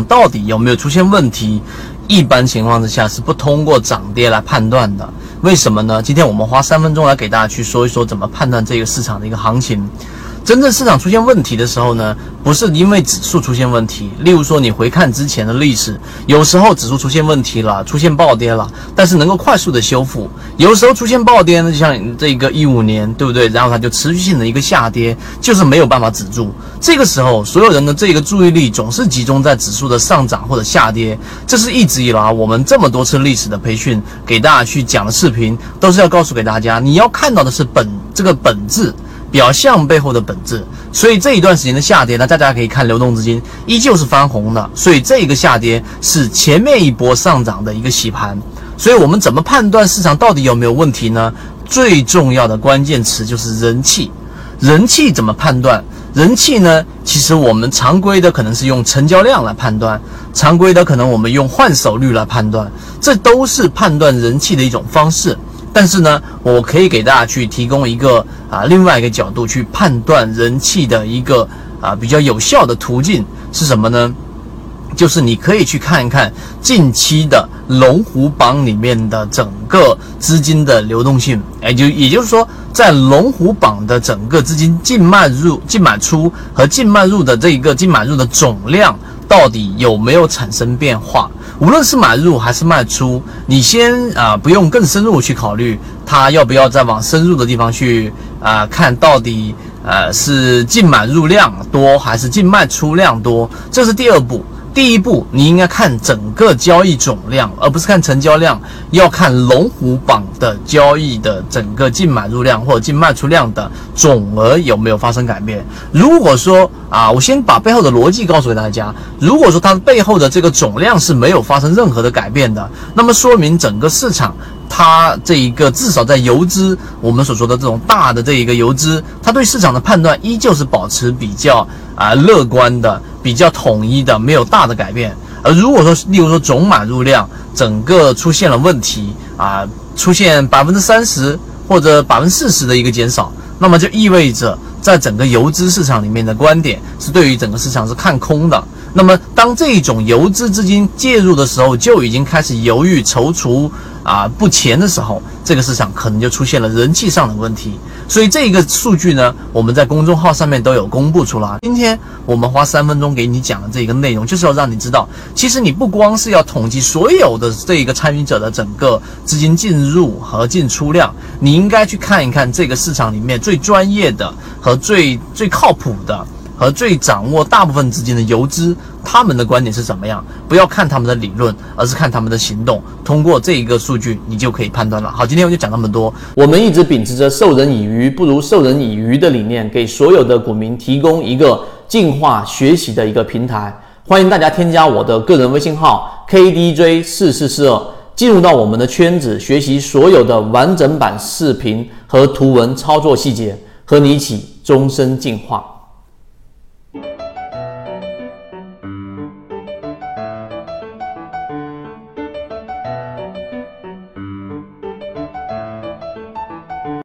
到底有没有出现问题？一般情况之下是不通过涨跌来判断的。为什么呢？今天我们花三分钟来给大家去说一说怎么判断这个市场的一个行情。真正市场出现问题的时候呢，不是因为指数出现问题。例如说，你回看之前的历史，有时候指数出现问题了，出现暴跌了，但是能够快速的修复；有时候出现暴跌呢，就像这个一五年，对不对？然后它就持续性的一个下跌，就是没有办法止住。这个时候，所有人的这个注意力总是集中在指数的上涨或者下跌。这是一直以来我们这么多次历史的培训给大家去讲的视频，都是要告诉给大家，你要看到的是本这个本质。表象背后的本质，所以这一段时间的下跌呢，大家可以看流动资金依旧是翻红的，所以这个下跌是前面一波上涨的一个洗盘。所以我们怎么判断市场到底有没有问题呢？最重要的关键词就是人气。人气怎么判断？人气呢？其实我们常规的可能是用成交量来判断，常规的可能我们用换手率来判断，这都是判断人气的一种方式。但是呢，我可以给大家去提供一个啊另外一个角度去判断人气的一个啊比较有效的途径是什么呢？就是你可以去看一看近期的龙虎榜里面的整个资金的流动性，哎，就也就是说，在龙虎榜的整个资金净卖入、净买出和净卖入的这一个净买入的总量。到底有没有产生变化？无论是买入还是卖出，你先啊不用更深入去考虑它要不要再往深入的地方去啊看到底呃是净买入量多还是净卖出量多，这是第二步。第一步，你应该看整个交易总量，而不是看成交量，要看龙虎榜的交易的整个净买入量或者净卖出量的总额有没有发生改变。如果说啊，我先把背后的逻辑告诉给大家，如果说它背后的这个总量是没有发生任何的改变的，那么说明整个市场它这一个至少在游资我们所说的这种大的这一个游资，它对市场的判断依旧是保持比较啊乐观的。比较统一的，没有大的改变。而如果说，例如说总买入量整个出现了问题啊，出现百分之三十或者百分之四十的一个减少，那么就意味着在整个游资市场里面的观点是对于整个市场是看空的。那么当这种游资资金介入的时候，就已经开始犹豫踌躇啊不前的时候，这个市场可能就出现了人气上的问题。所以这个数据呢，我们在公众号上面都有公布出来。今天我们花三分钟给你讲的这个内容，就是要让你知道，其实你不光是要统计所有的这一个参与者的整个资金进入和进出量，你应该去看一看这个市场里面最专业的和最最靠谱的。和最掌握大部分资金的游资，他们的观点是怎么样？不要看他们的理论，而是看他们的行动。通过这一个数据，你就可以判断了。好，今天我就讲那么多。我们一直秉持着授人以鱼不如授人以渔的理念，给所有的股民提供一个进化学习的一个平台。欢迎大家添加我的个人微信号 KDJ 四四四二，进入到我们的圈子，学习所有的完整版视频和图文操作细节，和你一起终身进化。